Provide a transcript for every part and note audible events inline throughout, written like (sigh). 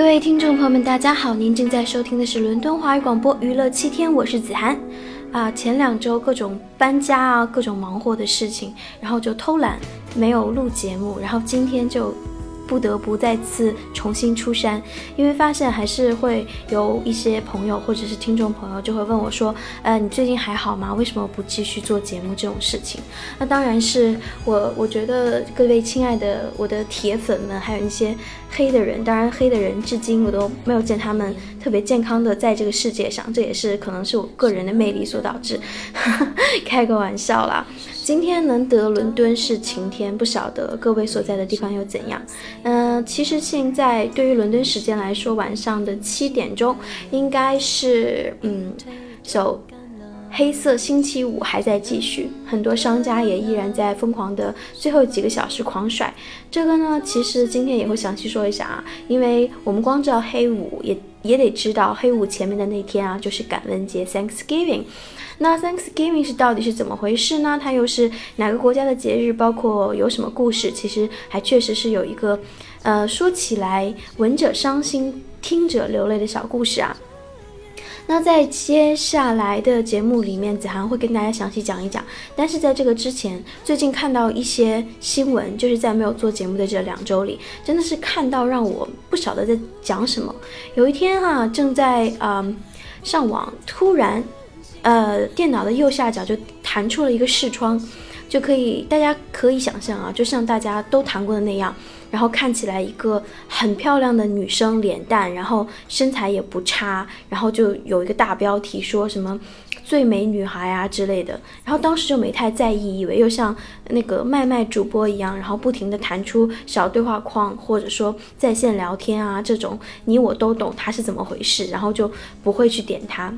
各位听众朋友们，大家好，您正在收听的是伦敦华语广播娱乐七天，我是子涵。啊，前两周各种搬家啊，各种忙活的事情，然后就偷懒没有录节目，然后今天就。不得不再次重新出山，因为发现还是会有一些朋友或者是听众朋友就会问我说：“呃，你最近还好吗？为什么不继续做节目这种事情？”那当然是我，我觉得各位亲爱的我的铁粉们，还有一些黑的人，当然黑的人至今我都没有见他们特别健康的在这个世界上，这也是可能是我个人的魅力所导致，(laughs) 开个玩笑啦。今天能得伦敦是晴天，不晓得各位所在的地方又怎样？嗯，其实现在对于伦敦时间来说，晚上的七点钟应该是嗯，首黑色星期五还在继续，很多商家也依然在疯狂的最后几个小时狂甩。这个呢，其实今天也会详细说一下啊，因为我们光知道黑五，也也得知道黑五前面的那天啊，就是感恩节 Thanksgiving。那 Thanksgiving 是到底是怎么回事呢？它又是哪个国家的节日？包括有什么故事？其实还确实是有一个，呃，说起来闻者伤心，听者流泪的小故事啊。那在接下来的节目里面，子涵会跟大家详细讲一讲。但是在这个之前，最近看到一些新闻，就是在没有做节目的这两周里，真的是看到让我不晓得在讲什么。有一天哈，正在嗯上网，突然。呃，电脑的右下角就弹出了一个视窗，就可以，大家可以想象啊，就像大家都弹过的那样，然后看起来一个很漂亮的女生，脸蛋，然后身材也不差，然后就有一个大标题说什么最美女孩啊之类的，然后当时就没太在意，以为又像那个麦麦主播一样，然后不停的弹出小对话框，或者说在线聊天啊这种，你我都懂它是怎么回事，然后就不会去点它。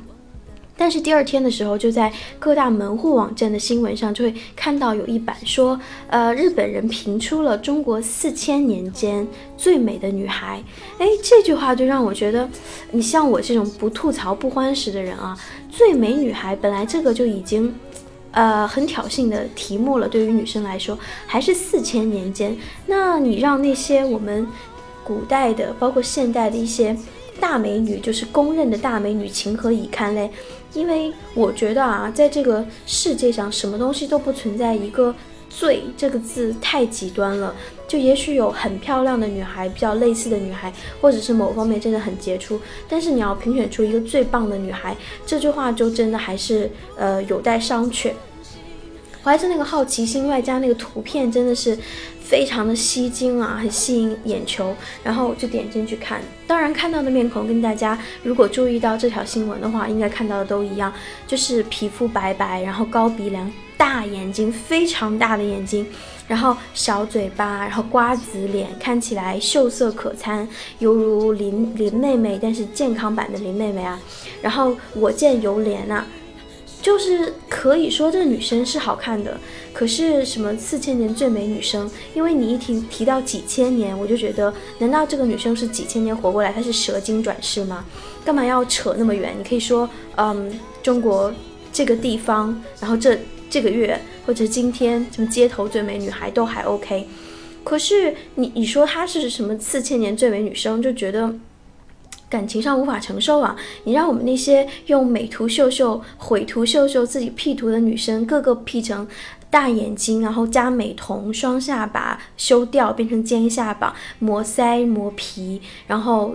但是第二天的时候，就在各大门户网站的新闻上，就会看到有一版说，呃，日本人评出了中国四千年间最美的女孩。哎，这句话就让我觉得，你像我这种不吐槽不欢食的人啊，最美女孩本来这个就已经，呃，很挑衅的题目了，对于女生来说，还是四千年间，那你让那些我们古代的，包括现代的一些。大美女就是公认的大美女，情何以堪嘞？因为我觉得啊，在这个世界上，什么东西都不存在一个“最”这个字太极端了。就也许有很漂亮的女孩，比较类似的女孩，或者是某方面真的很杰出，但是你要评选出一个最棒的女孩，这句话就真的还是呃有待商榷。怀着那个好奇心，外加那个图片，真的是。非常的吸睛啊，很吸引眼球，然后就点进去看。当然看到的面孔跟大家如果注意到这条新闻的话，应该看到的都一样，就是皮肤白白，然后高鼻梁、大眼睛，非常大的眼睛，然后小嘴巴，然后瓜子脸，看起来秀色可餐，犹如林林妹妹，但是健康版的林妹妹啊。然后我见犹怜啊。就是可以说这个女生是好看的，可是什么四千年最美女生？因为你一提提到几千年，我就觉得，难道这个女生是几千年活过来？她是蛇精转世吗？干嘛要扯那么远？你可以说，嗯，中国这个地方，然后这这个月或者今天什么街头最美女孩都还 OK，可是你你说她是什么四千年最美女生，就觉得。感情上无法承受啊！你让我们那些用美图秀秀、毁图秀秀、自己 P 图的女生，个个 P 成大眼睛，然后加美瞳、双下巴修掉变成尖下巴、磨腮磨皮，然后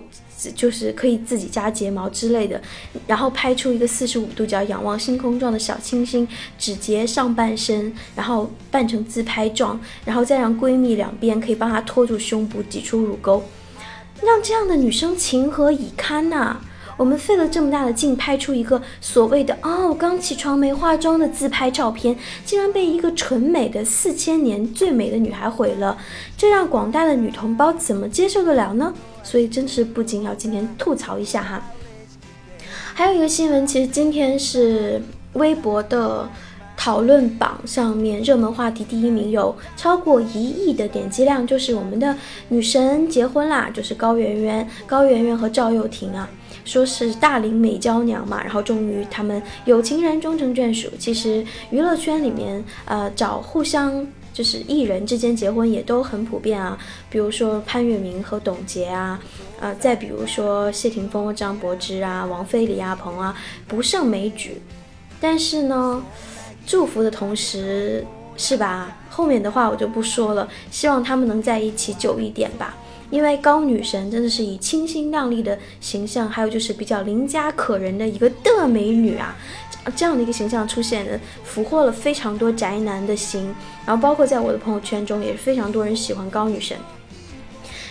就是可以自己加睫毛之类的，然后拍出一个四十五度角仰望星空状的小清新，只截上半身，然后扮成自拍状，然后再让闺蜜两边可以帮她托住胸部，挤出乳沟。让这样的女生情何以堪呐？我们费了这么大的劲拍出一个所谓的“哦，刚起床没化妆”的自拍照片，竟然被一个纯美的四千年最美的女孩毁了，这让广大的女同胞怎么接受得了呢？所以真是不禁要今天吐槽一下哈。还有一个新闻，其实今天是微博的。讨论榜上面热门话题第一名有超过一亿的点击量，就是我们的女神结婚啦，就是高圆圆、高圆圆和赵又廷啊，说是大龄美娇娘嘛，然后终于他们有情人终成眷属。其实娱乐圈里面，呃，找互相。就是艺人之间结婚也都很普遍啊，比如说潘粤明和董洁啊，呃，再比如说谢霆锋和张柏芝啊，王菲李亚鹏啊，不胜枚举。但是呢，祝福的同时，是吧？后面的话我就不说了，希望他们能在一起久一点吧。因为高女神真的是以清新靓丽的形象，还有就是比较邻家可人的一个的美女啊，这样的一个形象出现，俘获了非常多宅男的心。然后包括在我的朋友圈中，也是非常多人喜欢高女神。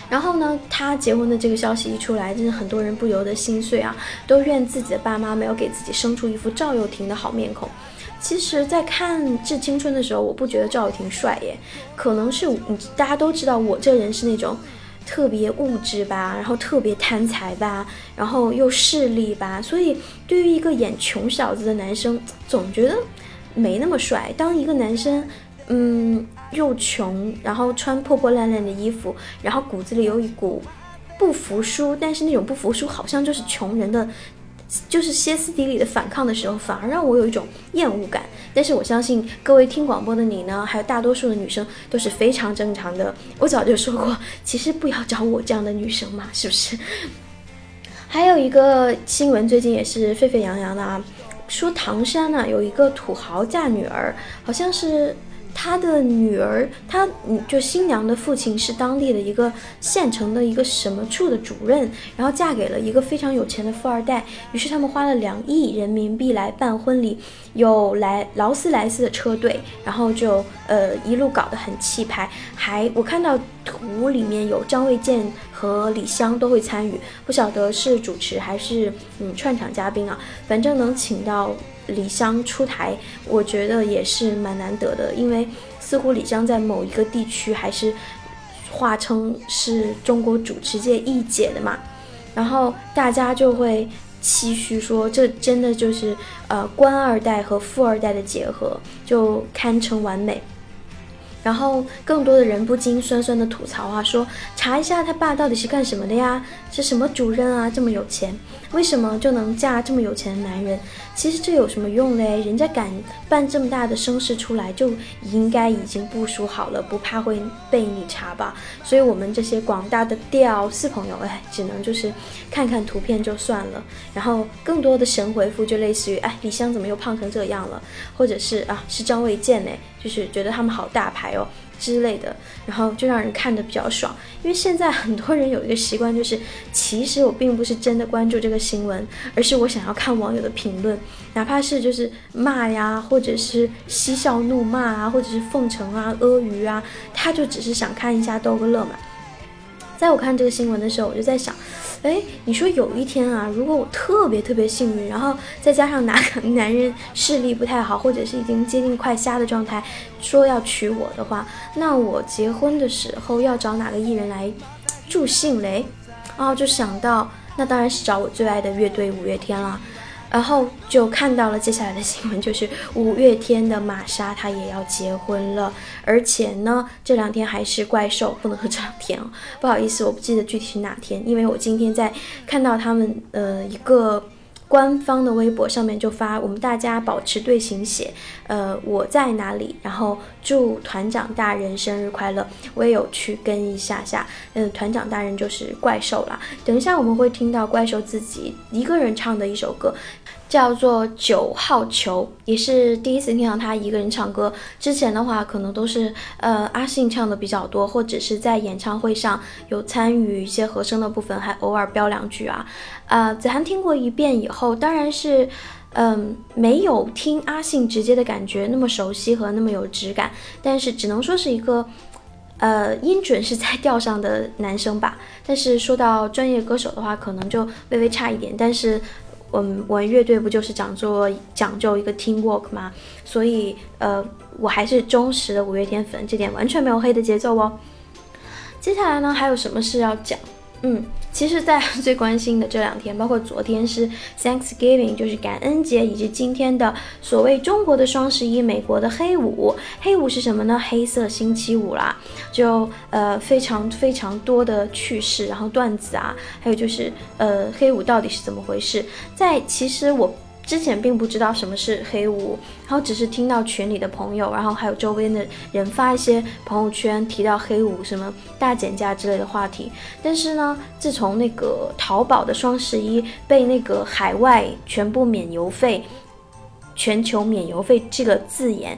然后呢，她结婚的这个消息一出来，真的很多人不由得心碎啊，都怨自己的爸妈没有给自己生出一副赵又廷的好面孔。其实，在看《致青春》的时候，我不觉得赵又廷帅耶，可能是大家都知道我这人是那种。特别物质吧，然后特别贪财吧，然后又势利吧，所以对于一个演穷小子的男生，总觉得没那么帅。当一个男生，嗯，又穷，然后穿破破烂烂的衣服，然后骨子里有一股不服输，但是那种不服输好像就是穷人的。就是歇斯底里的反抗的时候，反而让我有一种厌恶感。但是我相信各位听广播的你呢，还有大多数的女生都是非常正常的。我早就说过，其实不要找我这样的女生嘛，是不是？(laughs) 还有一个新闻，最近也是沸沸扬扬的啊，说唐山呢有一个土豪嫁女儿，好像是。他的女儿，他嗯，就新娘的父亲是当地的一个县城的一个什么处的主任，然后嫁给了一个非常有钱的富二代，于是他们花了两亿人民币来办婚礼，有来劳斯莱斯的车队，然后就呃一路搞得很气派，还我看到图里面有张卫健和李湘都会参与，不晓得是主持还是嗯串场嘉宾啊，反正能请到。李湘出台，我觉得也是蛮难得的，因为似乎李湘在某一个地区还是化称是中国主持界一姐的嘛，然后大家就会期许说，这真的就是呃官二代和富二代的结合，就堪称完美。然后更多的人不禁酸酸的吐槽啊，说查一下他爸到底是干什么的呀？是什么主任啊？这么有钱，为什么就能嫁这么有钱的男人？其实这有什么用嘞？人家敢办这么大的声势出来，就应该已经部署好了，不怕会被你查吧？所以我们这些广大的屌丝朋友，哎，只能就是看看图片就算了。然后更多的神回复就类似于，哎，李湘怎么又胖成这样了？或者是啊，是张卫健呢。就是觉得他们好大牌哦之类的，然后就让人看的比较爽。因为现在很多人有一个习惯，就是其实我并不是真的关注这个新闻，而是我想要看网友的评论，哪怕是就是骂呀，或者是嬉笑怒骂啊，或者是奉承啊、阿谀啊，他就只是想看一下逗个乐嘛。在我看这个新闻的时候，我就在想。哎，你说有一天啊，如果我特别特别幸运，然后再加上哪个男人视力不太好，或者是已经接近快瞎的状态，说要娶我的话，那我结婚的时候要找哪个艺人来助兴嘞？哦，就想到那当然是找我最爱的乐队五月天了。然后就看到了接下来的新闻，就是五月天的玛莎她也要结婚了，而且呢，这两天还是怪兽，不能说这两天哦，不好意思，我不记得具体是哪天，因为我今天在看到他们呃一个。官方的微博上面就发，我们大家保持队形写，呃，我在哪里？然后祝团长大人生日快乐。我也有去跟一下下，嗯，团长大人就是怪兽啦。等一下我们会听到怪兽自己一个人唱的一首歌。叫做九号球，也是第一次听到他一个人唱歌。之前的话，可能都是呃阿信唱的比较多，或者是在演唱会上有参与一些和声的部分，还偶尔飙两句啊。啊，子涵听过一遍以后，当然是嗯没有听阿信直接的感觉那么熟悉和那么有质感，但是只能说是一个呃音准是在调上的男生吧。但是说到专业歌手的话，可能就微微差一点，但是。我们我乐队不就是讲究讲究一个 team work 吗？所以呃，我还是忠实的五月天粉，这点完全没有黑的节奏哦。接下来呢，还有什么事要讲？嗯。其实，在最关心的这两天，包括昨天是 Thanksgiving，就是感恩节，以及今天的所谓中国的双十一，美国的黑五。黑五是什么呢？黑色星期五啦，就呃非常非常多的趣事，然后段子啊，还有就是呃黑五到底是怎么回事？在其实我之前并不知道什么是黑五，然后只是听到群里的朋友，然后还有周边的人发一些朋友圈提到黑五什么大减价之类的话题。但是呢，自从那个淘宝的双十一被那个海外全部免邮费、全球免邮费这个字眼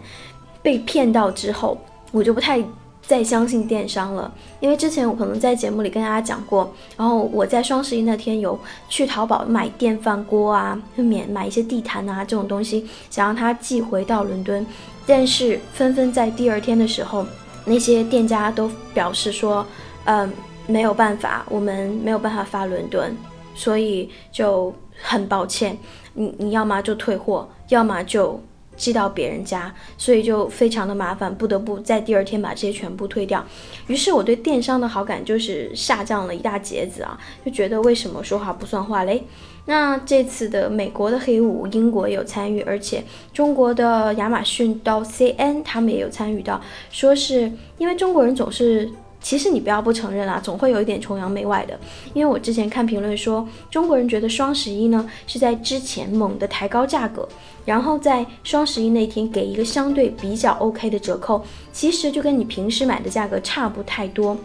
被骗到之后，我就不太。再相信电商了，因为之前我可能在节目里跟大家讲过，然后我在双十一那天有去淘宝买电饭锅啊，免买一些地毯啊这种东西，想让它寄回到伦敦，但是纷纷在第二天的时候，那些店家都表示说，嗯，没有办法，我们没有办法发伦敦，所以就很抱歉，你你要么就退货，要么就。寄到别人家，所以就非常的麻烦，不得不在第二天把这些全部退掉。于是我对电商的好感就是下降了一大截子啊，就觉得为什么说话不算话嘞？那这次的美国的黑五，英国有参与，而且中国的亚马逊到 CN 他们也有参与到，说是因为中国人总是。其实你不要不承认啦，总会有一点崇洋媚外的。因为我之前看评论说，中国人觉得双十一呢是在之前猛地抬高价格，然后在双十一那天给一个相对比较 OK 的折扣，其实就跟你平时买的价格差不太多。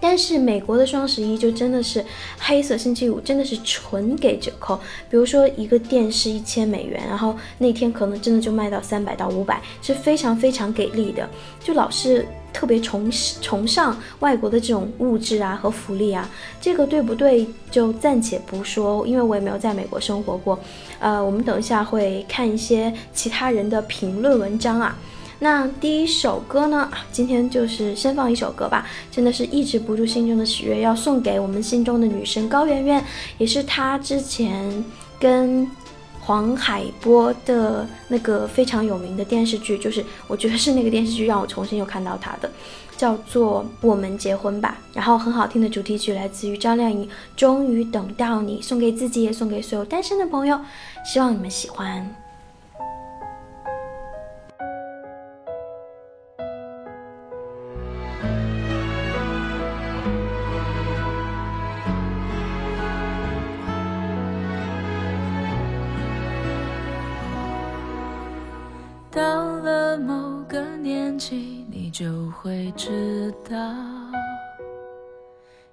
但是美国的双十一就真的是黑色星期五，真的是纯给折扣。比如说一个电视一千美元，然后那天可能真的就卖到三百到五百，是非常非常给力的。就老是特别崇崇尚外国的这种物质啊和福利啊，这个对不对？就暂且不说，因为我也没有在美国生活过。呃，我们等一下会看一些其他人的评论文章啊。那第一首歌呢？今天就是先放一首歌吧，真的是抑制不住心中的喜悦，要送给我们心中的女神高圆圆，也是她之前跟黄海波的那个非常有名的电视剧，就是我觉得是那个电视剧让我重新又看到她的，叫做《我们结婚吧》，然后很好听的主题曲来自于张靓颖，《终于等到你》，送给自己也送给所有单身的朋友，希望你们喜欢。到了某个年纪，你就会知道，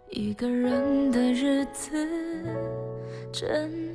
一个人的日子真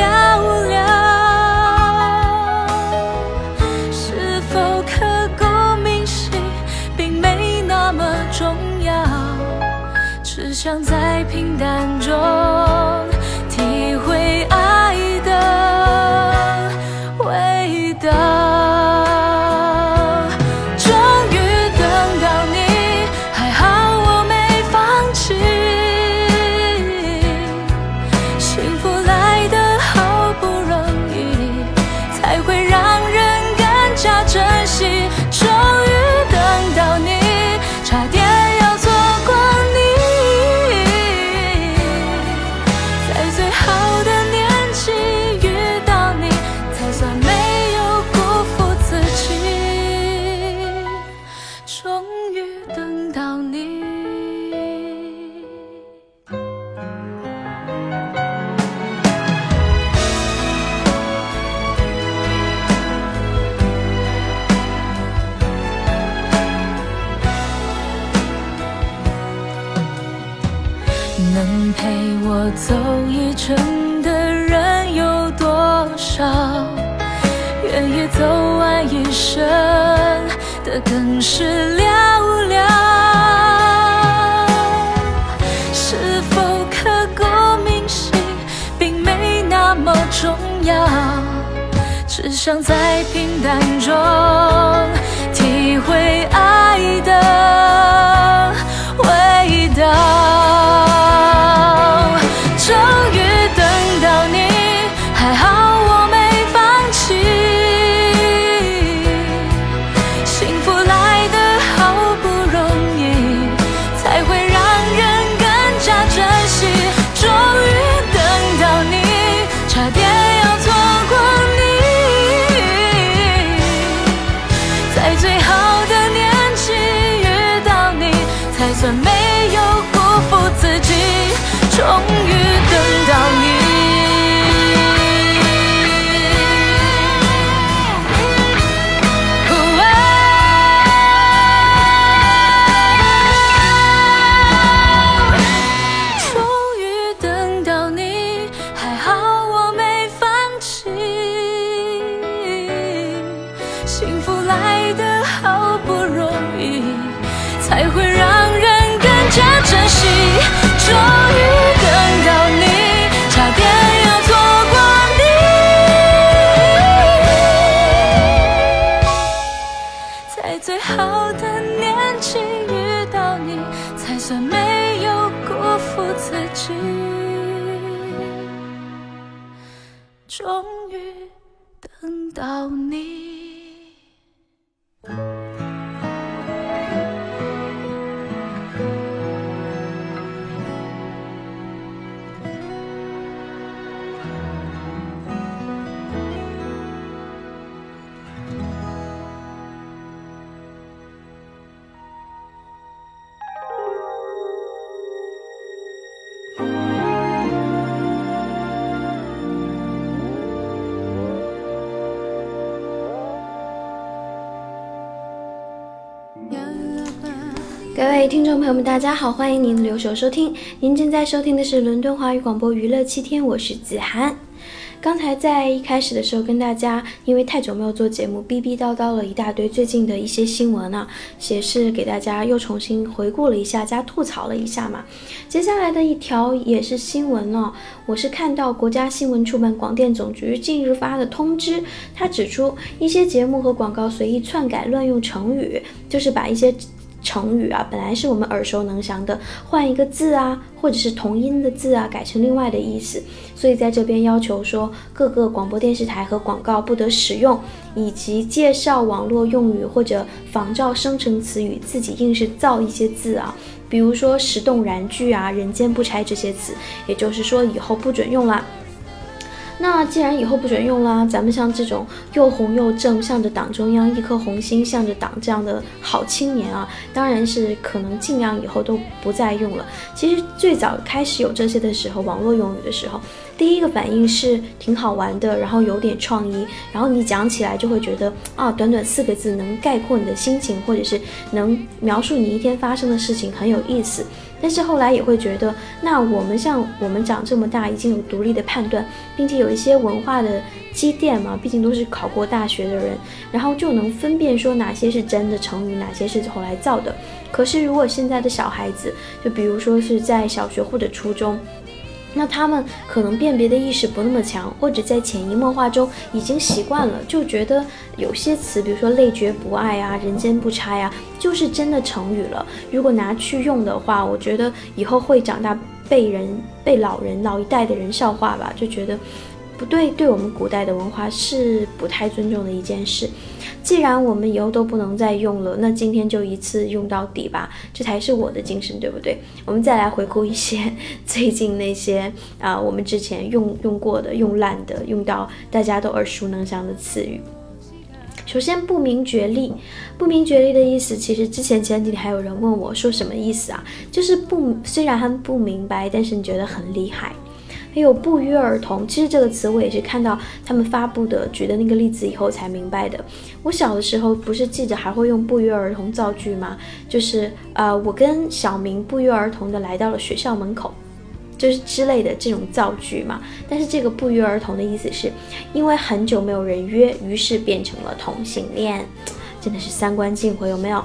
听众朋友们，大家好，欢迎您留守收听。您正在收听的是伦敦华语广播娱乐七天，我是子涵。刚才在一开始的时候跟大家，因为太久没有做节目，逼逼叨叨了一大堆最近的一些新闻呢，也是给大家又重新回顾了一下，加吐槽了一下嘛。接下来的一条也是新闻了，我是看到国家新闻出版广电总局近日发的通知，它指出一些节目和广告随意篡改乱用成语，就是把一些。成语啊，本来是我们耳熟能详的，换一个字啊，或者是同音的字啊，改成另外的意思。所以在这边要求说，各个广播电视台和广告不得使用，以及介绍网络用语或者仿照生成词语，自己硬是造一些字啊，比如说“石动燃具”啊、“人间不拆”这些词，也就是说以后不准用了。那既然以后不准用啦，咱们像这种又红又正，向着党中央一颗红心，向着党这样的好青年啊，当然是可能尽量以后都不再用了。其实最早开始有这些的时候，网络用语的时候，第一个反应是挺好玩的，然后有点创意，然后你讲起来就会觉得啊，短短四个字能概括你的心情，或者是能描述你一天发生的事情，很有意思。但是后来也会觉得，那我们像我们长这么大，已经有独立的判断，并且有一些文化的积淀嘛，毕竟都是考过大学的人，然后就能分辨说哪些是真的成语，哪些是后来造的。可是如果现在的小孩子，就比如说是在小学或者初中。那他们可能辨别的意识不那么强，或者在潜移默化中已经习惯了，就觉得有些词，比如说“累觉不爱”啊，“人间不拆”啊，就是真的成语了。如果拿去用的话，我觉得以后会长大被人、被老人、老一代的人笑话吧，就觉得不对，对我们古代的文化是不太尊重的一件事。既然我们以后都不能再用了，那今天就一次用到底吧，这才是我的精神，对不对？我们再来回顾一些最近那些啊，我们之前用用过的、用烂的、用到大家都耳熟能详的词语。首先，不明觉厉，不明觉厉的意思，其实之前前几天还有人问我说什么意思啊？就是不虽然还不明白，但是你觉得很厉害。还有不约而同，其实这个词我也是看到他们发布的举的那个例子以后才明白的。我小的时候不是记者还会用不约而同造句吗？就是呃，我跟小明不约而同的来到了学校门口，就是之类的这种造句嘛。但是这个不约而同的意思是，因为很久没有人约，于是变成了同性恋，真的是三观尽毁，有没有？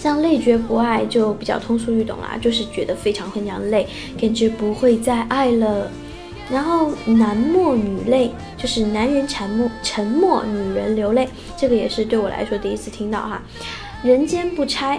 像累觉不爱就比较通俗易懂啦，就是觉得非常非常累，感觉不会再爱了。然后男默女泪，就是男人沉默沉默，女人流泪，这个也是对我来说第一次听到哈。人间不拆，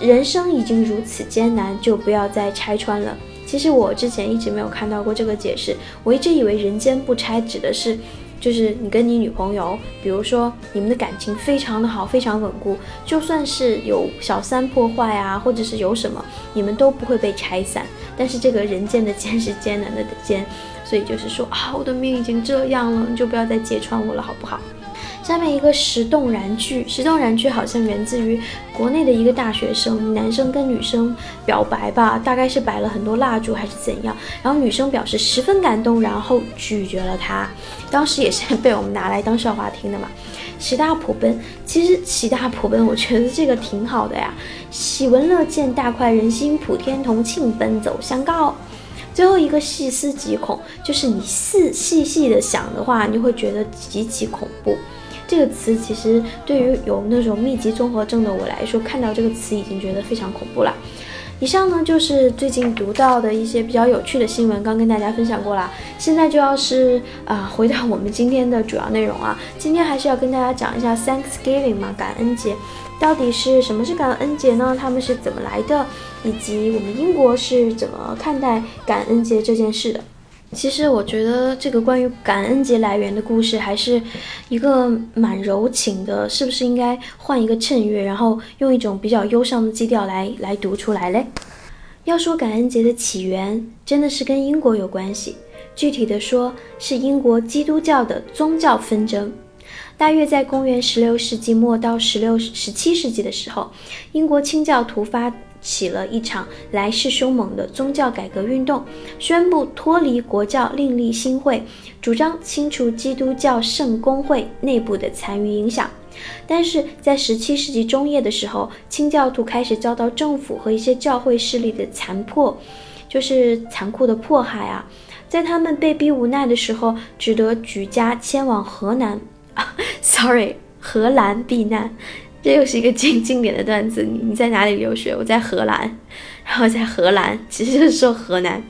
人生已经如此艰难，就不要再拆穿了。其实我之前一直没有看到过这个解释，我一直以为人间不拆指的是。就是你跟你女朋友，比如说你们的感情非常的好，非常稳固，就算是有小三破坏啊，或者是有什么，你们都不会被拆散。但是这个人间的艰是艰难的艰，所以就是说啊，我的命已经这样了，你就不要再揭穿我了，好不好？下面一个石动燃句，石动燃句好像源自于国内的一个大学生，男生跟女生表白吧，大概是摆了很多蜡烛还是怎样，然后女生表示十分感动，然后拒绝了他，当时也是被我们拿来当笑话听的嘛。喜大普奔，其实喜大普奔，我觉得这个挺好的呀。喜闻乐见，大快人心，普天同庆，奔走相告。最后一个细思极恐，就是你细细细的想的话，你会觉得极其恐怖。这个词其实对于有那种密集综合症的我来说，看到这个词已经觉得非常恐怖了。以上呢就是最近读到的一些比较有趣的新闻，刚跟大家分享过了。现在就要是啊，回到我们今天的主要内容啊，(laughs) 今天还是要跟大家讲一下 Thanksgiving 嘛，感恩节，到底是什么是感恩节呢？他们是怎么来的，以及我们英国是怎么看待感恩节这件事的？其实我觉得这个关于感恩节来源的故事还是一个蛮柔情的，是不是应该换一个衬乐，然后用一种比较忧伤的基调来来读出来嘞？要说感恩节的起源，真的是跟英国有关系，具体的说是英国基督教的宗教纷争。大约在公元十六世纪末到十六十七世纪的时候，英国清教徒发。起了一场来势凶猛的宗教改革运动，宣布脱离国教，另立新会，主张清除基督教圣公会内部的残余影响。但是在17世纪中叶的时候，清教徒开始遭到政府和一些教会势力的残破，就是残酷的迫害啊！在他们被逼无奈的时候，只得举家迁往河南啊，sorry，荷兰避难。这又是一个经经典的段子。你在哪里留学？我在荷兰，(laughs) 然后在荷兰，其实就是说河南。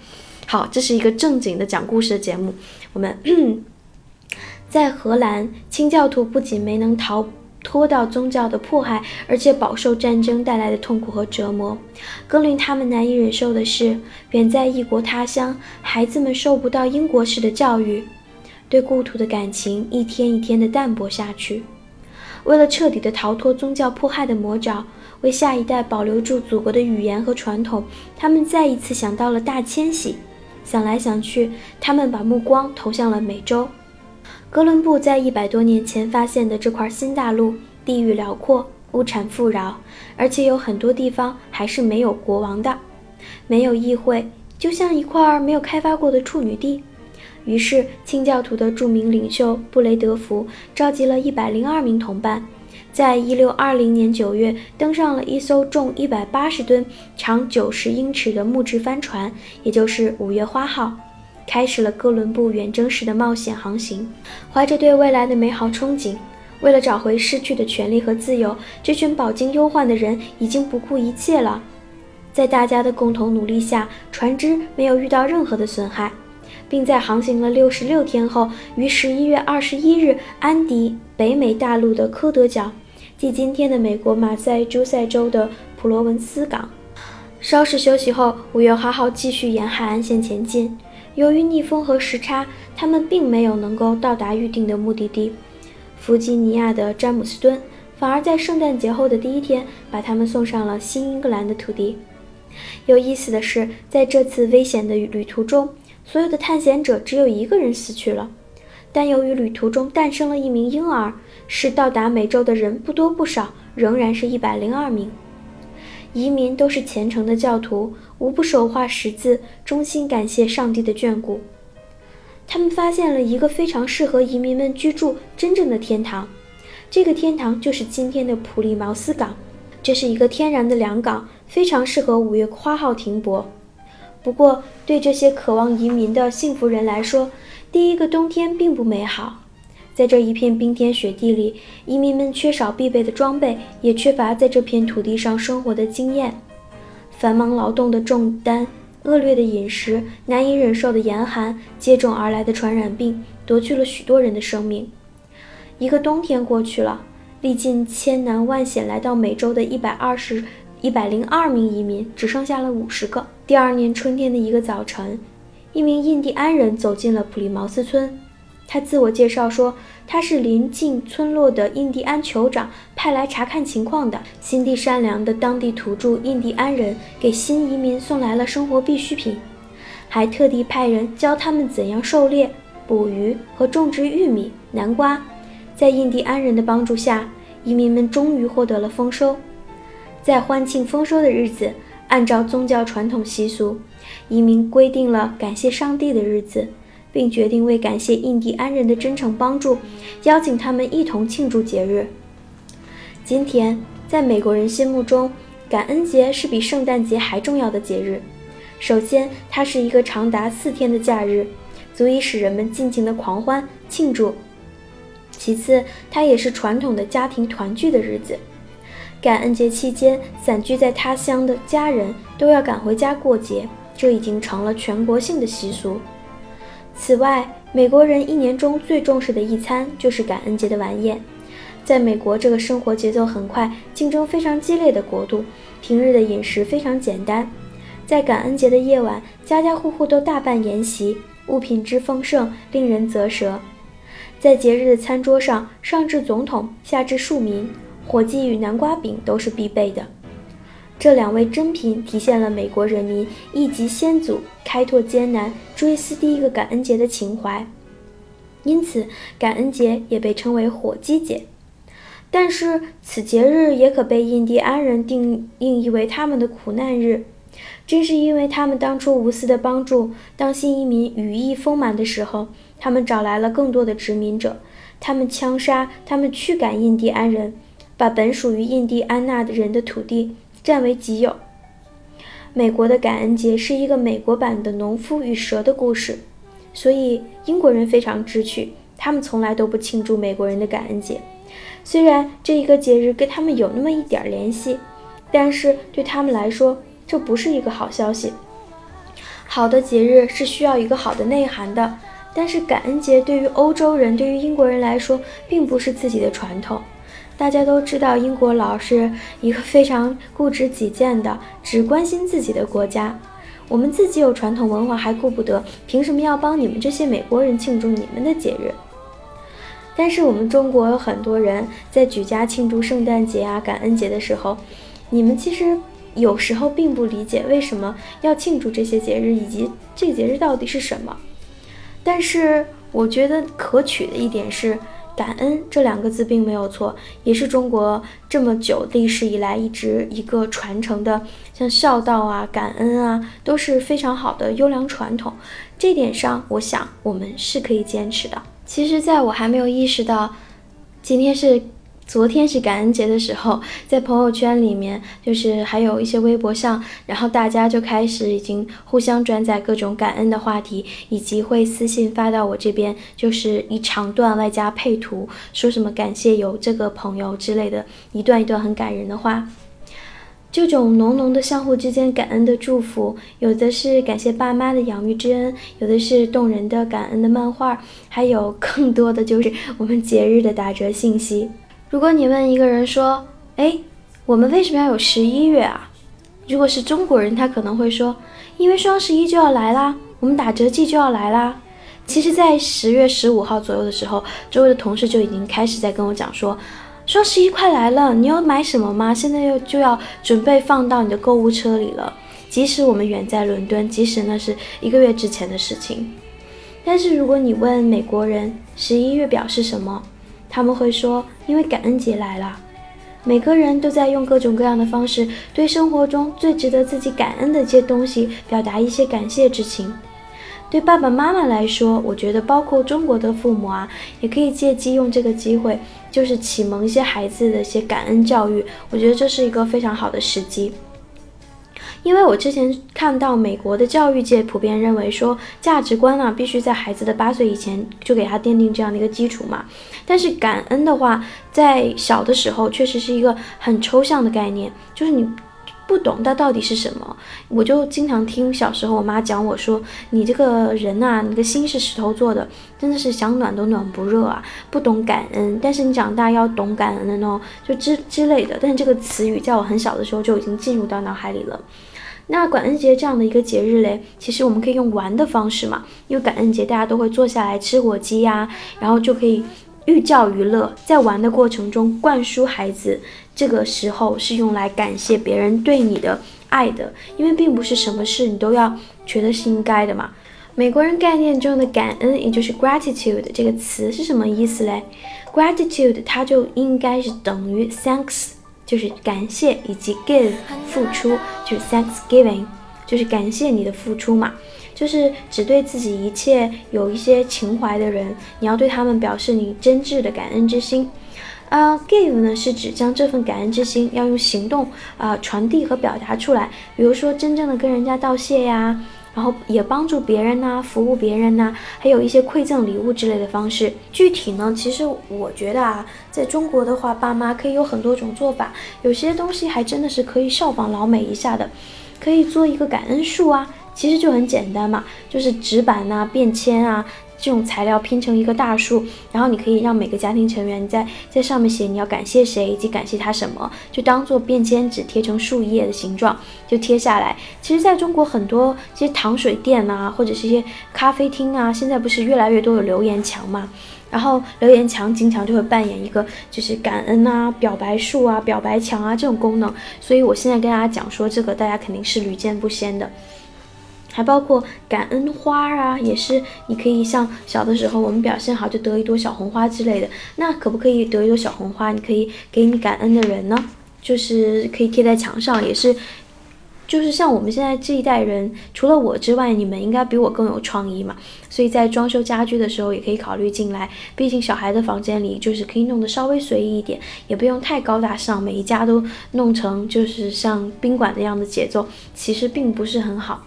好，这是一个正经的讲故事的节目。我们 (clears throat) 在荷兰，清教徒不仅没能逃脱到宗教的迫害，而且饱受战争带来的痛苦和折磨。更令他们难以忍受的是，远在异国他乡，孩子们受不到英国式的教育，对故土的感情一天一天的淡薄下去。为了彻底的逃脱宗教迫害的魔爪，为下一代保留住祖国的语言和传统，他们再一次想到了大迁徙。想来想去，他们把目光投向了美洲。哥伦布在一百多年前发现的这块新大陆，地域辽阔，物产富饶，而且有很多地方还是没有国王的，没有议会，就像一块没有开发过的处女地。于是，清教徒的著名领袖布雷德福召集了一百零二名同伴，在一六二零年九月登上了一艘重一百八十吨、长九十英尺的木质帆船，也就是“五月花号”，开始了哥伦布远征时的冒险航行。怀着对未来的美好憧憬，为了找回失去的权利和自由，这群饱经忧患的人已经不顾一切了。在大家的共同努力下，船只没有遇到任何的损害。并在航行了六十六天后，于十一月二十一日安迪北美大陆的科德角，即今天的美国马赛诸塞州的普罗文斯港。稍事休息后，五月花号继续沿海岸线前进。由于逆风和时差，他们并没有能够到达预定的目的地——弗吉尼亚的詹姆斯敦，反而在圣诞节后的第一天把他们送上了新英格兰的土地。有意思的是，在这次危险的旅途中，所有的探险者只有一个人死去了，但由于旅途中诞生了一名婴儿，使到达美洲的人不多不少，仍然是一百零二名。移民都是虔诚的教徒，无不手画十字，衷心感谢上帝的眷顾。他们发现了一个非常适合移民们居住、真正的天堂。这个天堂就是今天的普利茅斯港，这是一个天然的良港，非常适合五月花号停泊。不过，对这些渴望移民的幸福人来说，第一个冬天并不美好。在这一片冰天雪地里，移民们缺少必备的装备，也缺乏在这片土地上生活的经验。繁忙劳动的重担、恶劣的饮食、难以忍受的严寒、接踵而来的传染病，夺去了许多人的生命。一个冬天过去了，历尽千难万险来到美洲的一百二十、一百零二名移民，只剩下了五十个。第二年春天的一个早晨，一名印第安人走进了普利茅斯村。他自我介绍说，他是邻近村落的印第安酋长派来查看情况的。心地善良的当地土著印第安人给新移民送来了生活必需品，还特地派人教他们怎样狩猎、捕鱼和种植玉米、南瓜。在印第安人的帮助下，移民们终于获得了丰收。在欢庆丰收的日子，按照宗教传统习俗，移民规定了感谢上帝的日子。并决定为感谢印第安人的真诚帮助，邀请他们一同庆祝节日。今天，在美国人心目中，感恩节是比圣诞节还重要的节日。首先，它是一个长达四天的假日，足以使人们尽情的狂欢庆祝；其次，它也是传统的家庭团聚的日子。感恩节期间，散居在他乡的家人都要赶回家过节，这已经成了全国性的习俗。此外，美国人一年中最重视的一餐就是感恩节的晚宴。在美国这个生活节奏很快、竞争非常激烈的国度，平日的饮食非常简单。在感恩节的夜晚，家家户户都大办筵席，物品之丰盛令人啧舌。在节日的餐桌上，上至总统，下至庶民，火鸡与南瓜饼都是必备的。这两位珍品体现了美国人民忆及先祖、开拓艰难、追思第一个感恩节的情怀，因此感恩节也被称为火鸡节。但是，此节日也可被印第安人定定义为他们的苦难日。正是因为他们当初无私的帮助，当新移民羽翼丰满的时候，他们找来了更多的殖民者，他们枪杀、他们驱赶印第安人，把本属于印第安纳的人的土地。占为己有。美国的感恩节是一个美国版的农夫与蛇的故事，所以英国人非常知趣，他们从来都不庆祝美国人的感恩节。虽然这一个节日跟他们有那么一点联系，但是对他们来说，这不是一个好消息。好的节日是需要一个好的内涵的，但是感恩节对于欧洲人、对于英国人来说，并不是自己的传统。大家都知道，英国佬是一个非常固执己见的，只关心自己的国家。我们自己有传统文化还顾不得，凭什么要帮你们这些美国人庆祝你们的节日？但是我们中国有很多人在举家庆祝圣诞节啊、感恩节的时候，你们其实有时候并不理解为什么要庆祝这些节日，以及这个节日到底是什么。但是我觉得可取的一点是。感恩这两个字并没有错，也是中国这么久历史以来一直一个传承的，像孝道啊、感恩啊，都是非常好的优良传统。这点上，我想我们是可以坚持的。其实，在我还没有意识到今天是。昨天是感恩节的时候，在朋友圈里面，就是还有一些微博上，然后大家就开始已经互相转载各种感恩的话题，以及会私信发到我这边，就是一长段外加配图，说什么感谢有这个朋友之类的，一段一段很感人的话。这种浓浓的相互之间感恩的祝福，有的是感谢爸妈的养育之恩，有的是动人的感恩的漫画，还有更多的就是我们节日的打折信息。如果你问一个人说：“哎，我们为什么要有十一月啊？”如果是中国人，他可能会说：“因为双十一就要来啦，我们打折季就要来啦。”其实，在十月十五号左右的时候，周围的同事就已经开始在跟我讲说：“双十一快来了，你要买什么吗？现在又就要准备放到你的购物车里了。”即使我们远在伦敦，即使那是一个月之前的事情，但是如果你问美国人十一月表示什么？他们会说，因为感恩节来了，每个人都在用各种各样的方式，对生活中最值得自己感恩的一些东西表达一些感谢之情。对爸爸妈妈来说，我觉得包括中国的父母啊，也可以借机用这个机会，就是启蒙一些孩子的一些感恩教育。我觉得这是一个非常好的时机。因为我之前看到美国的教育界普遍认为说价值观啊必须在孩子的八岁以前就给他奠定这样的一个基础嘛。但是感恩的话，在小的时候确实是一个很抽象的概念，就是你不懂它到底是什么。我就经常听小时候我妈讲我说，你这个人呐，你的心是石头做的，真的是想暖都暖不热啊，不懂感恩。但是你长大要懂感恩的哦，就之之类的。但是这个词语在我很小的时候就已经进入到脑海里了。那感恩节这样的一个节日嘞，其实我们可以用玩的方式嘛，因为感恩节大家都会坐下来吃火鸡呀，然后就可以寓教于乐，在玩的过程中灌输孩子，这个时候是用来感谢别人对你的爱的，因为并不是什么事你都要觉得是应该的嘛。美国人概念中的感恩，也就是 gratitude 这个词是什么意思嘞？gratitude 它就应该是等于 thanks。就是感谢以及 give 付出，就是 Thanksgiving，就是感谢你的付出嘛，就是只对自己一切有一些情怀的人，你要对他们表示你真挚的感恩之心。呃，give 呢是指将这份感恩之心要用行动啊传递和表达出来，比如说真正的跟人家道谢呀。然后也帮助别人呐，服务别人呐，还有一些馈赠礼物之类的方式。具体呢，其实我觉得啊，在中国的话，爸妈可以有很多种做法，有些东西还真的是可以效仿老美一下的，可以做一个感恩树啊，其实就很简单嘛，就是纸板呐、便签啊。这种材料拼成一个大树，然后你可以让每个家庭成员在在上面写你要感谢谁以及感谢他什么，就当做便签纸贴成树叶的形状就贴下来。其实，在中国很多这些糖水店啊，或者是一些咖啡厅啊，现在不是越来越多有留言墙嘛？然后留言墙经常就会扮演一个就是感恩啊、表白树啊、表白墙啊这种功能。所以我现在跟大家讲说这个，大家肯定是屡见不鲜的。还包括感恩花啊，也是你可以像小的时候我们表现好就得一朵小红花之类的。那可不可以得一朵小红花？你可以给你感恩的人呢，就是可以贴在墙上，也是，就是像我们现在这一代人，除了我之外，你们应该比我更有创意嘛。所以在装修家居的时候也可以考虑进来。毕竟小孩的房间里就是可以弄得稍微随意一点，也不用太高大上，每一家都弄成就是像宾馆那样的节奏，其实并不是很好。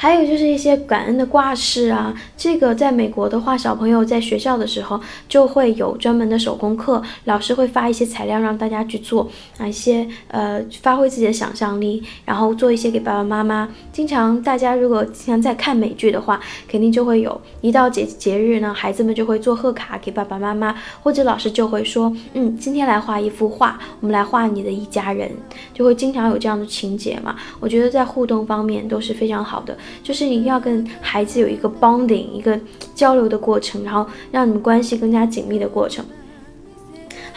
还有就是一些感恩的挂饰啊，这个在美国的话，小朋友在学校的时候就会有专门的手工课，老师会发一些材料让大家去做啊，一些呃发挥自己的想象力，然后做一些给爸爸妈妈。经常大家如果经常在看美剧的话，肯定就会有一到节节日呢，孩子们就会做贺卡给爸爸妈妈，或者老师就会说，嗯，今天来画一幅画，我们来画你的一家人，就会经常有这样的情节嘛。我觉得在互动方面都是非常好的。就是你要跟孩子有一个 bonding，一个交流的过程，然后让你们关系更加紧密的过程。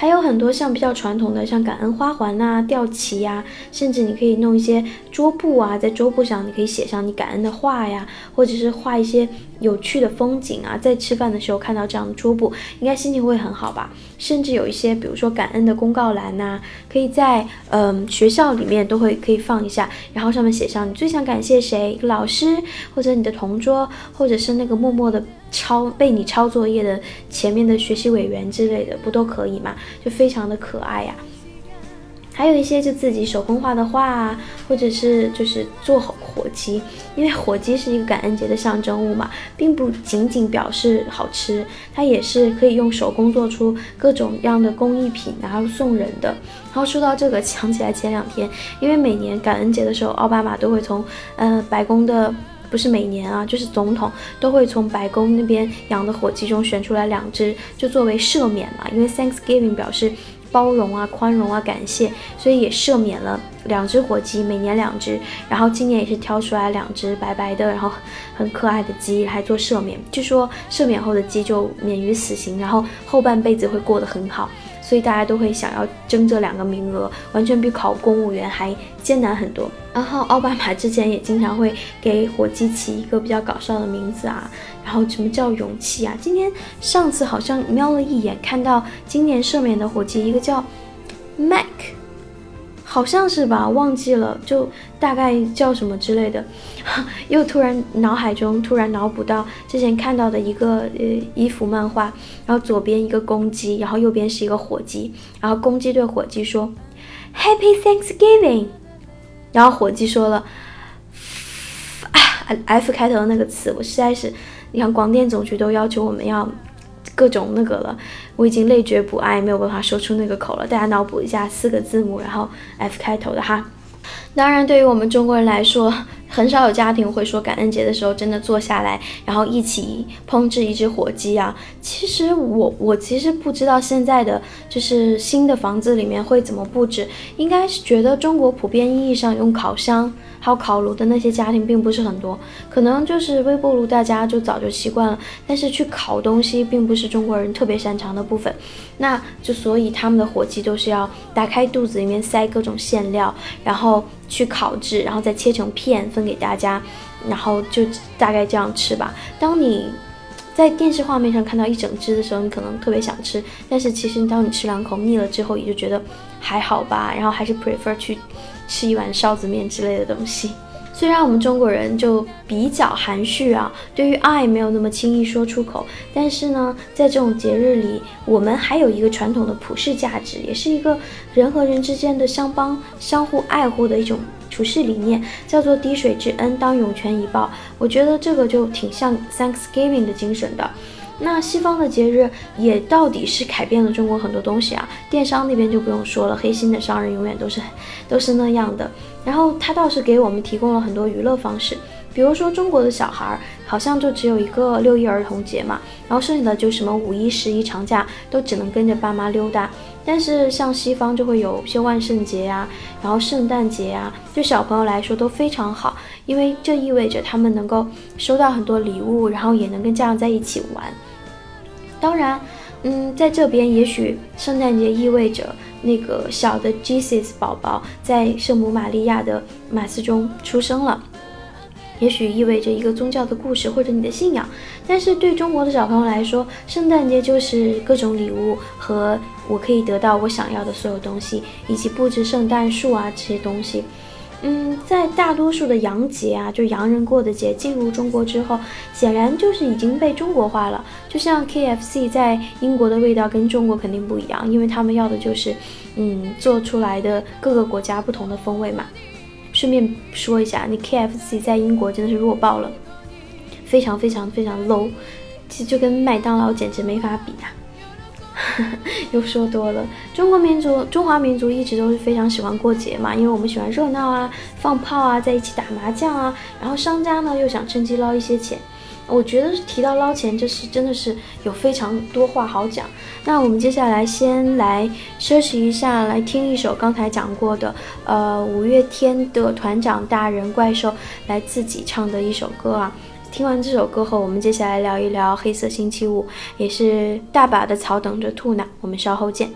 还有很多像比较传统的，像感恩花环呐、吊旗呀，甚至你可以弄一些桌布啊，在桌布上你可以写上你感恩的话呀，或者是画一些有趣的风景啊，在吃饭的时候看到这样的桌布，应该心情会很好吧。甚至有一些，比如说感恩的公告栏呐，可以在嗯学校里面都会可以放一下，然后上面写上你最想感谢谁，一个老师或者你的同桌，或者是那个默默的抄被你抄作业的前面的学习委员之类的，不都可以吗？就非常的可爱呀。还有一些就自己手工画的画啊，或者是就是做火火鸡，因为火鸡是一个感恩节的象征物嘛，并不仅仅表示好吃，它也是可以用手工做出各种样的工艺品，然后送人的。然后说到这个，想起来前两天，因为每年感恩节的时候，奥巴马都会从呃白宫的，不是每年啊，就是总统都会从白宫那边养的火鸡中选出来两只，就作为赦免嘛，因为 Thanksgiving 表示。包容啊，宽容啊，感谢，所以也赦免了两只火鸡，每年两只，然后今年也是挑出来两只白白的，然后很可爱的鸡来做赦免。据说赦免后的鸡就免于死刑，然后后半辈子会过得很好。所以大家都会想要争这两个名额，完全比考公务员还艰难很多。然后奥巴马之前也经常会给火鸡起一个比较搞笑的名字啊，然后什么叫勇气啊？今天上次好像瞄了一眼，看到今年赦免的火鸡，一个叫 Mac。好像是吧，忘记了，就大概叫什么之类的，(laughs) 又突然脑海中突然脑补到之前看到的一个呃衣服漫画，然后左边一个公鸡，然后右边是一个火鸡，然后公鸡对火鸡说，Happy Thanksgiving，然后火鸡说了，，F 开头的那个词，我实在是，你看广电总局都要求我们要各种那个了，我已经累觉不爱，没有办法说出那个口了。大家脑补一下四个字母，然后 F 开头的哈。当然，对于我们中国人来说，很少有家庭会说感恩节的时候真的坐下来，然后一起烹制一只火鸡啊。其实我我其实不知道现在的就是新的房子里面会怎么布置，应该是觉得中国普遍意义上用烤箱。还有烤炉的那些家庭并不是很多，可能就是微波炉，大家就早就习惯了。但是去烤东西并不是中国人特别擅长的部分，那就所以他们的火鸡都是要打开肚子里面塞各种馅料，然后去烤制，然后再切成片分分给大家，然后就大概这样吃吧。当你在电视画面上看到一整只的时候，你可能特别想吃，但是其实当你吃两口腻了之后，也就觉得还好吧，然后还是 prefer 去。吃一碗臊子面之类的东西，虽然我们中国人就比较含蓄啊，对于爱没有那么轻易说出口，但是呢，在这种节日里，我们还有一个传统的普世价值，也是一个人和人之间的相帮、相互爱护的一种处事理念，叫做滴水之恩当涌泉以报。我觉得这个就挺像 Thanksgiving 的精神的。那西方的节日也到底是改变了中国很多东西啊，电商那边就不用说了，黑心的商人永远都是都是那样的。然后他倒是给我们提供了很多娱乐方式，比如说中国的小孩儿好像就只有一个六一儿童节嘛，然后剩下的就什么五一、十一长假都只能跟着爸妈溜达。但是像西方就会有些万圣节呀，然后圣诞节呀，对小朋友来说都非常好，因为这意味着他们能够收到很多礼物，然后也能跟家长在一起玩。当然，嗯，在这边也许圣诞节意味着那个小的 Jesus 宝宝在圣母玛利亚的马斯中出生了，也许意味着一个宗教的故事或者你的信仰。但是对中国的小朋友来说，圣诞节就是各种礼物和我可以得到我想要的所有东西，以及布置圣诞树啊这些东西。嗯，在大多数的洋节啊，就洋人过的节进入中国之后，显然就是已经被中国化了。就像 KFC 在英国的味道跟中国肯定不一样，因为他们要的就是，嗯，做出来的各个国家不同的风味嘛。顺便说一下，你 KFC 在英国真的是弱爆了，非常非常非常 low，其实就跟麦当劳简直没法比啊。(laughs) 又说多了，中国民族、中华民族一直都是非常喜欢过节嘛，因为我们喜欢热闹啊、放炮啊，在一起打麻将啊。然后商家呢又想趁机捞一些钱，我觉得提到捞钱，这是真的是有非常多话好讲。那我们接下来先来休息一下，来听一首刚才讲过的，呃，五月天的团长大人怪兽来自己唱的一首歌啊。听完这首歌后，我们接下来聊一聊黑色星期五，也是大把的草等着吐呢。我们稍后见。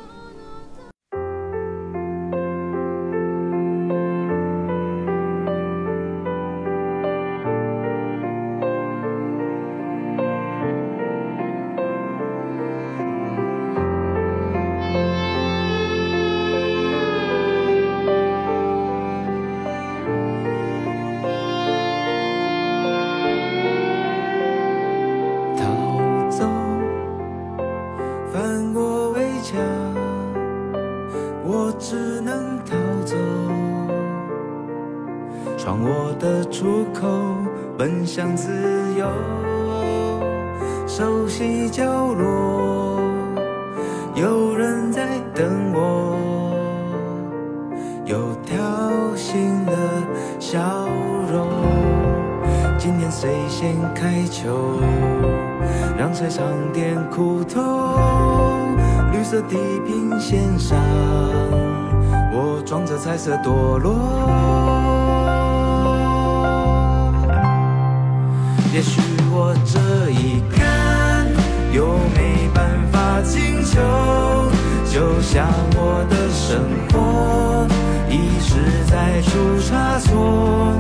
就像我的生活一直在出差错。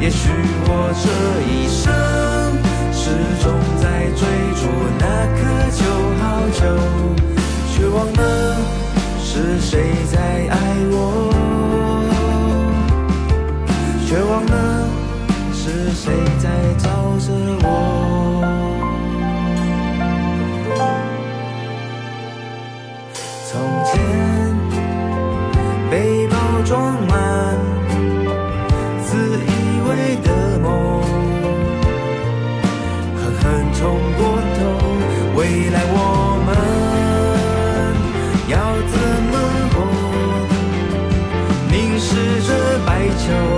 也许我这一生始终在追逐那颗九号球却忘了是谁在爱我却忘了是谁在罩着我。从前背包装满自以为的梦狠狠冲过头未来我们要怎么过凝视着白昼。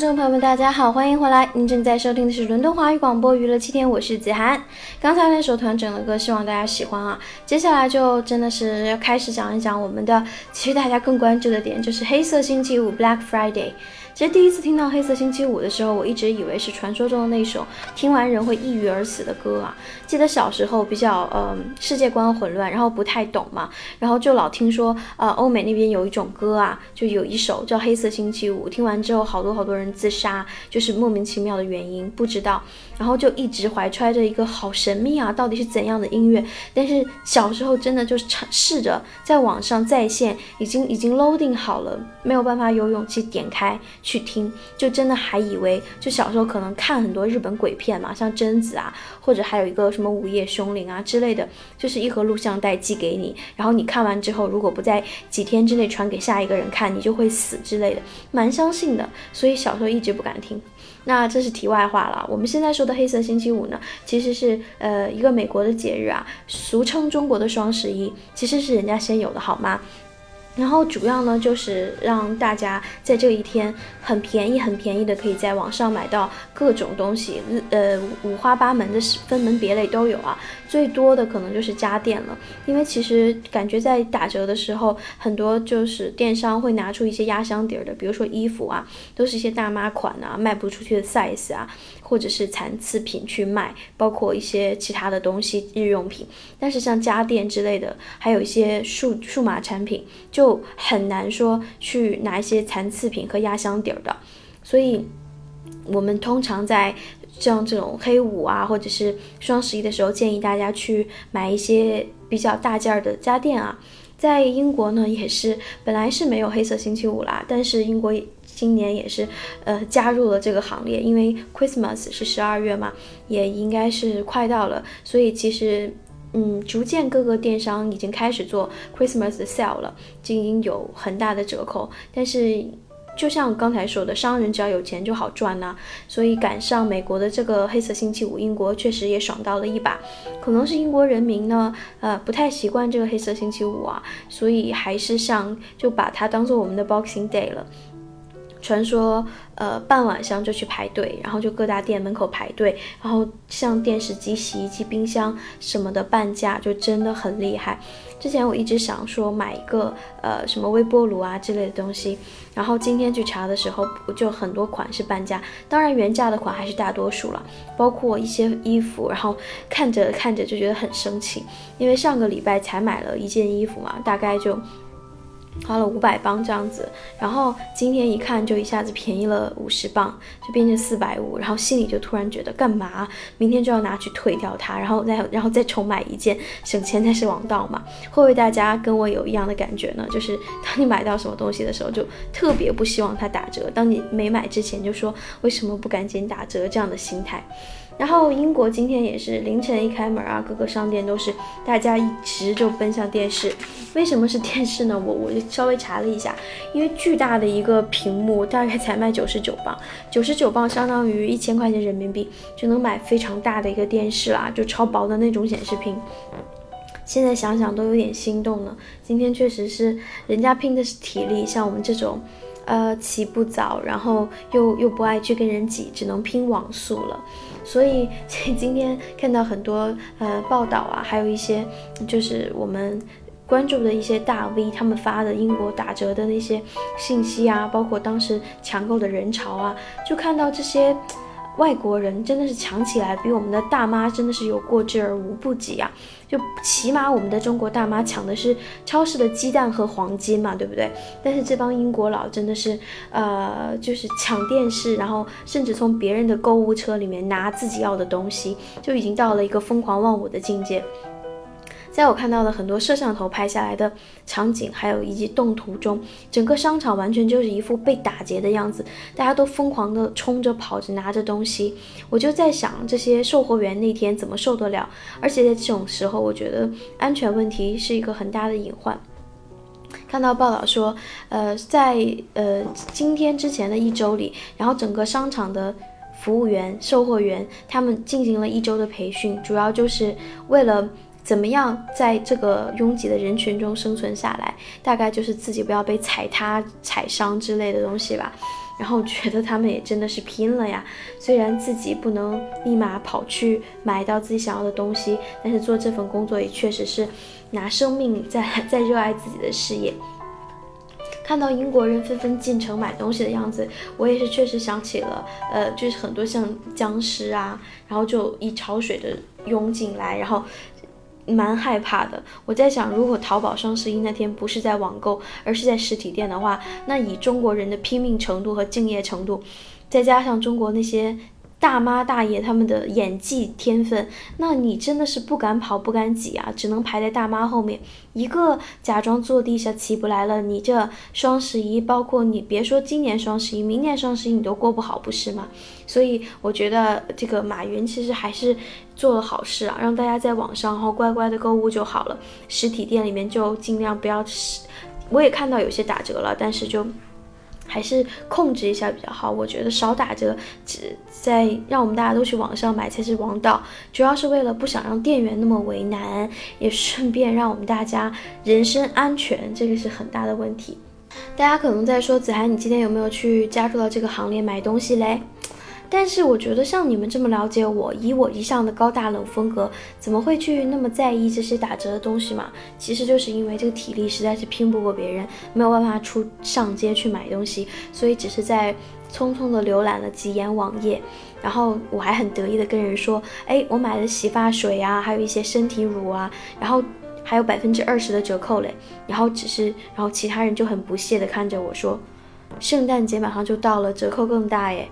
众朋友们，大家好，欢迎回来。您正在收听的是伦敦华语广播娱乐七天，我是子涵。刚才那首团整的歌，希望大家喜欢啊。接下来就真的是要开始讲一讲我们的，其实大家更关注的点就是黑色星期五 （Black Friday）。其实第一次听到《黑色星期五》的时候，我一直以为是传说中的那首听完人会抑郁而死的歌啊。记得小时候比较呃世界观混乱，然后不太懂嘛，然后就老听说呃欧美那边有一种歌啊，就有一首叫《黑色星期五》，听完之后好多好多人自杀，就是莫名其妙的原因不知道，然后就一直怀揣着一个好神秘啊，到底是怎样的音乐？但是小时候真的就尝试着在网上在线，已经已经 loading 好了，没有办法有勇气点开去听，就真的还以为就小时候可能看很多日本鬼片嘛，像贞子啊，或者还有一个什么午夜凶铃啊之类的，就是一盒录像带寄给你，然后你看完之后，如果不在几天之内传给下一个人看，你就会死之类的，蛮相信的，所以小时候一直不敢听。那这是题外话了。我们现在说的黑色星期五呢，其实是呃一个美国的节日啊，俗称中国的双十一，其实是人家先有的，好吗？然后主要呢，就是让大家在这一天很便宜、很便宜的，可以在网上买到各种东西，呃，五花八门的分门别类都有啊。最多的可能就是家电了，因为其实感觉在打折的时候，很多就是电商会拿出一些压箱底儿的，比如说衣服啊，都是一些大妈款啊，卖不出去的 size 啊，或者是残次品去卖，包括一些其他的东西日用品。但是像家电之类的，还有一些数数码产品，就很难说去拿一些残次品和压箱底儿的，所以。我们通常在像这种黑五啊，或者是双十一的时候，建议大家去买一些比较大件儿的家电啊。在英国呢，也是本来是没有黑色星期五啦，但是英国今年也是呃加入了这个行列，因为 Christmas 是十二月嘛，也应该是快到了，所以其实嗯，逐渐各个电商已经开始做 Christmas 的 sale 了，就已经有很大的折扣，但是。就像刚才说的，商人只要有钱就好赚呐，所以赶上美国的这个黑色星期五，英国确实也爽到了一把。可能是英国人民呢，呃，不太习惯这个黑色星期五啊，所以还是像就把它当做我们的 Boxing Day 了。传说，呃，半晚上就去排队，然后就各大店门口排队，然后像电视机、洗衣机、冰箱什么的半价，就真的很厉害。之前我一直想说买一个呃什么微波炉啊之类的东西，然后今天去查的时候，就很多款是半价，当然原价的款还是大多数了，包括一些衣服，然后看着看着就觉得很生气，因为上个礼拜才买了一件衣服嘛，大概就。花了五百磅这样子，然后今天一看就一下子便宜了五十磅，就变成四百五，然后心里就突然觉得干嘛？明天就要拿去退掉它，然后再然后再重买一件，省钱才是王道嘛。会不会大家跟我有一样的感觉呢？就是当你买到什么东西的时候，就特别不希望它打折；当你没买之前，就说为什么不赶紧打折这样的心态。然后英国今天也是凌晨一开门啊，各个商店都是大家一直就奔向电视。为什么是电视呢？我 (laughs) 我就稍微查了一下，因为巨大的一个屏幕大概才卖九十九磅，九十九磅相当于一千块钱人民币就能买非常大的一个电视啦，就超薄的那种显示屏。现在想想都有点心动呢。今天确实是人家拼的是体力，像我们这种。呃，起不早，然后又又不爱去跟人挤，只能拼网速了。所以今天看到很多呃报道啊，还有一些就是我们关注的一些大 V 他们发的英国打折的那些信息啊，包括当时抢购的人潮啊，就看到这些。外国人真的是抢起来，比我们的大妈真的是有过之而无不及啊！就起码我们的中国大妈抢的是超市的鸡蛋和黄金嘛，对不对？但是这帮英国佬真的是，呃，就是抢电视，然后甚至从别人的购物车里面拿自己要的东西，就已经到了一个疯狂忘我的境界。在我看到的很多摄像头拍下来的场景，还有以及动图中，整个商场完全就是一副被打劫的样子，大家都疯狂的冲着跑着拿着东西。我就在想，这些售货员那天怎么受得了？而且在这种时候，我觉得安全问题是一个很大的隐患。看到报道说，呃，在呃今天之前的一周里，然后整个商场的服务员、售货员他们进行了一周的培训，主要就是为了。怎么样在这个拥挤的人群中生存下来？大概就是自己不要被踩踏、踩伤之类的东西吧。然后觉得他们也真的是拼了呀。虽然自己不能立马跑去买到自己想要的东西，但是做这份工作也确实是拿生命在在热爱自己的事业。看到英国人纷纷进城买东西的样子，我也是确实想起了，呃，就是很多像僵尸啊，然后就一潮水的涌进来，然后。蛮害怕的，我在想，如果淘宝双十一那天不是在网购，而是在实体店的话，那以中国人的拼命程度和敬业程度，再加上中国那些。大妈大爷他们的演技天分，那你真的是不敢跑不敢挤啊，只能排在大妈后面，一个假装坐地下起不来了。你这双十一，包括你别说今年双十一，明年双十一你都过不好，不是吗？所以我觉得这个马云其实还是做了好事啊，让大家在网上然后乖乖的购物就好了，实体店里面就尽量不要。我也看到有些打折了，但是就。还是控制一下比较好，我觉得少打折，只在让我们大家都去网上买才是王道。主要是为了不想让店员那么为难，也顺便让我们大家人身安全，这个是很大的问题。大家可能在说子涵，你今天有没有去加入到这个行列买东西嘞？但是我觉得像你们这么了解我，以我一向的高大冷风格，怎么会去那么在意这些打折的东西嘛？其实就是因为这个体力实在是拼不过别人，没有办法出上街去买东西，所以只是在匆匆的浏览了几眼网页，然后我还很得意的跟人说，哎，我买了洗发水啊，还有一些身体乳啊，然后还有百分之二十的折扣嘞，然后只是，然后其他人就很不屑的看着我说，圣诞节马上就到了，折扣更大耶。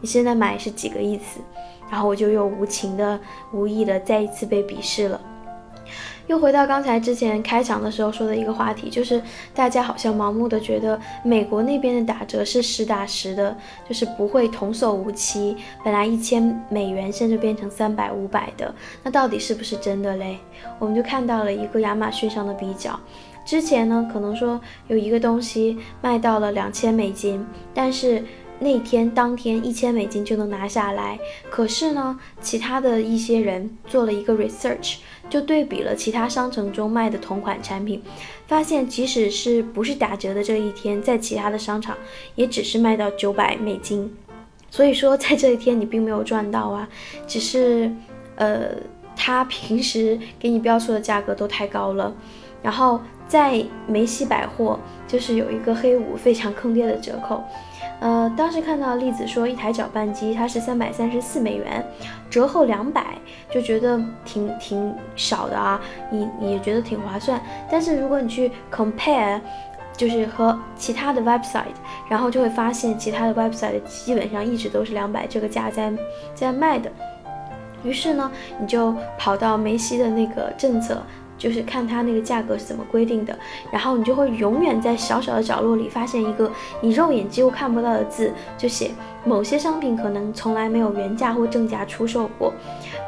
你现在买是几个意思？然后我就又无情的、无意的再一次被鄙视了。又回到刚才之前开场的时候说的一个话题，就是大家好像盲目的觉得美国那边的打折是实打实的，就是不会童叟无欺。本来一千美元甚至变成三百、五百的，那到底是不是真的嘞？我们就看到了一个亚马逊上的比较。之前呢，可能说有一个东西卖到了两千美金，但是那天当天一千美金就能拿下来。可是呢，其他的一些人做了一个 research，就对比了其他商城中卖的同款产品，发现即使是不是打折的这一天，在其他的商场也只是卖到九百美金。所以说，在这一天你并没有赚到啊，只是呃，他平时给你标出的价格都太高了，然后。在梅西百货，就是有一个黑五非常坑爹的折扣，呃，当时看到栗子说一台搅拌机它是三百三十四美元，折后两百，就觉得挺挺少的啊，你你也觉得挺划算。但是如果你去 compare，就是和其他的 website，然后就会发现其他的 website 基本上一直都是两百这个价在在卖的。于是呢，你就跑到梅西的那个政策。就是看它那个价格是怎么规定的，然后你就会永远在小小的角落里发现一个你肉眼几乎看不到的字，就写某些商品可能从来没有原价或正价出售过，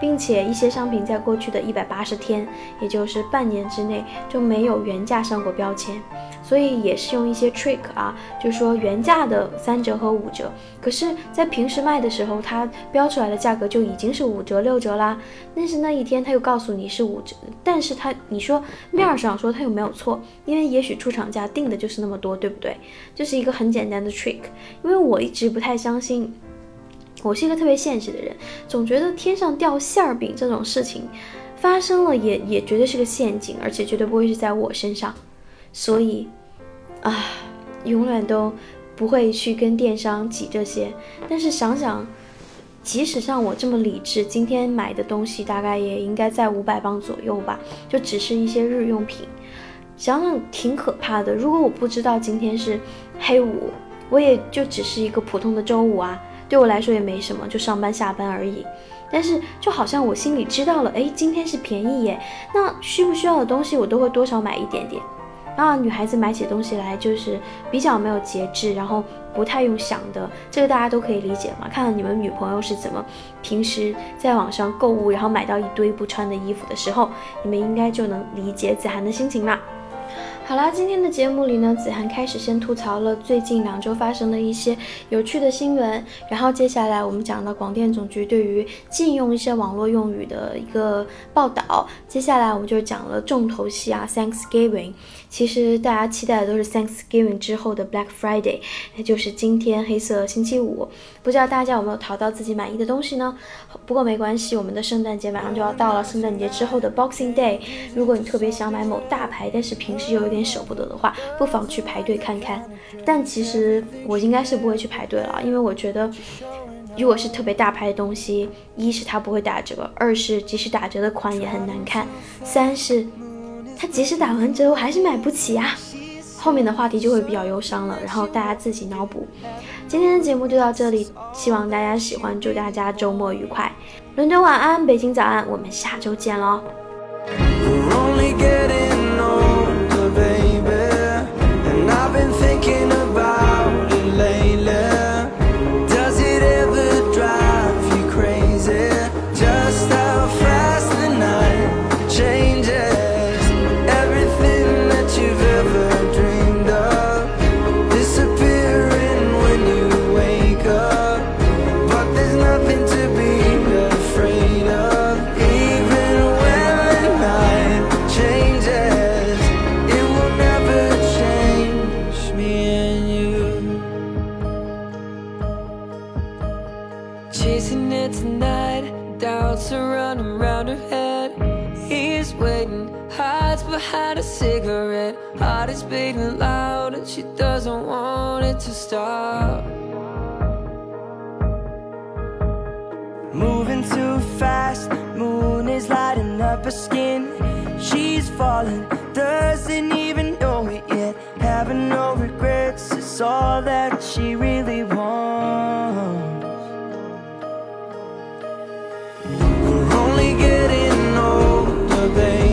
并且一些商品在过去的一百八十天，也就是半年之内就没有原价上过标签。所以也是用一些 trick 啊，就说原价的三折和五折，可是，在平时卖的时候，它标出来的价格就已经是五折六折啦。但是那一天他又告诉你是五折，但是他你说面上说他又没有错，因为也许出厂价定的就是那么多，对不对？就是一个很简单的 trick。因为我一直不太相信，我是一个特别现实的人，总觉得天上掉馅儿饼这种事情发生了也也绝对是个陷阱，而且绝对不会是在我身上，所以。啊，永远都不会去跟电商挤这些。但是想想，即使像我这么理智，今天买的东西大概也应该在五百磅左右吧，就只是一些日用品。想想挺可怕的。如果我不知道今天是黑五，我也就只是一个普通的周五啊，对我来说也没什么，就上班下班而已。但是就好像我心里知道了，哎，今天是便宜耶，那需不需要的东西我都会多少买一点点。啊女孩子买起东西来就是比较没有节制，然后不太用想的，这个大家都可以理解嘛。看看你们女朋友是怎么平时在网上购物，然后买到一堆不穿的衣服的时候，你们应该就能理解子涵的心情了。好啦，今天的节目里呢，子涵开始先吐槽了最近两周发生的一些有趣的新闻，然后接下来我们讲了广电总局对于禁用一些网络用语的一个报道，接下来我们就讲了重头戏啊，Thanksgiving。其实大家期待的都是 Thanksgiving 之后的 Black Friday，也就是今天黑色星期五。不知道大家有没有淘到自己满意的东西呢？不过没关系，我们的圣诞节马上就要到了，圣诞节之后的 Boxing Day，如果你特别想买某大牌，但是平时又有点舍不得的话，不妨去排队看看。但其实我应该是不会去排队了，因为我觉得，如果是特别大牌的东西，一是它不会打折，二是即使打折的款也很难看，三是。他即使打完折，我还是买不起呀。后面的话题就会比较忧伤了，然后大家自己脑补。今天的节目就到这里，希望大家喜欢，祝大家周末愉快。伦敦晚安，北京早安，我们下周见喽。stop. Moving too fast, moon is lighting up her skin. She's falling, doesn't even know it yet. Having no regrets, it's all that she really wants. We're only getting older, baby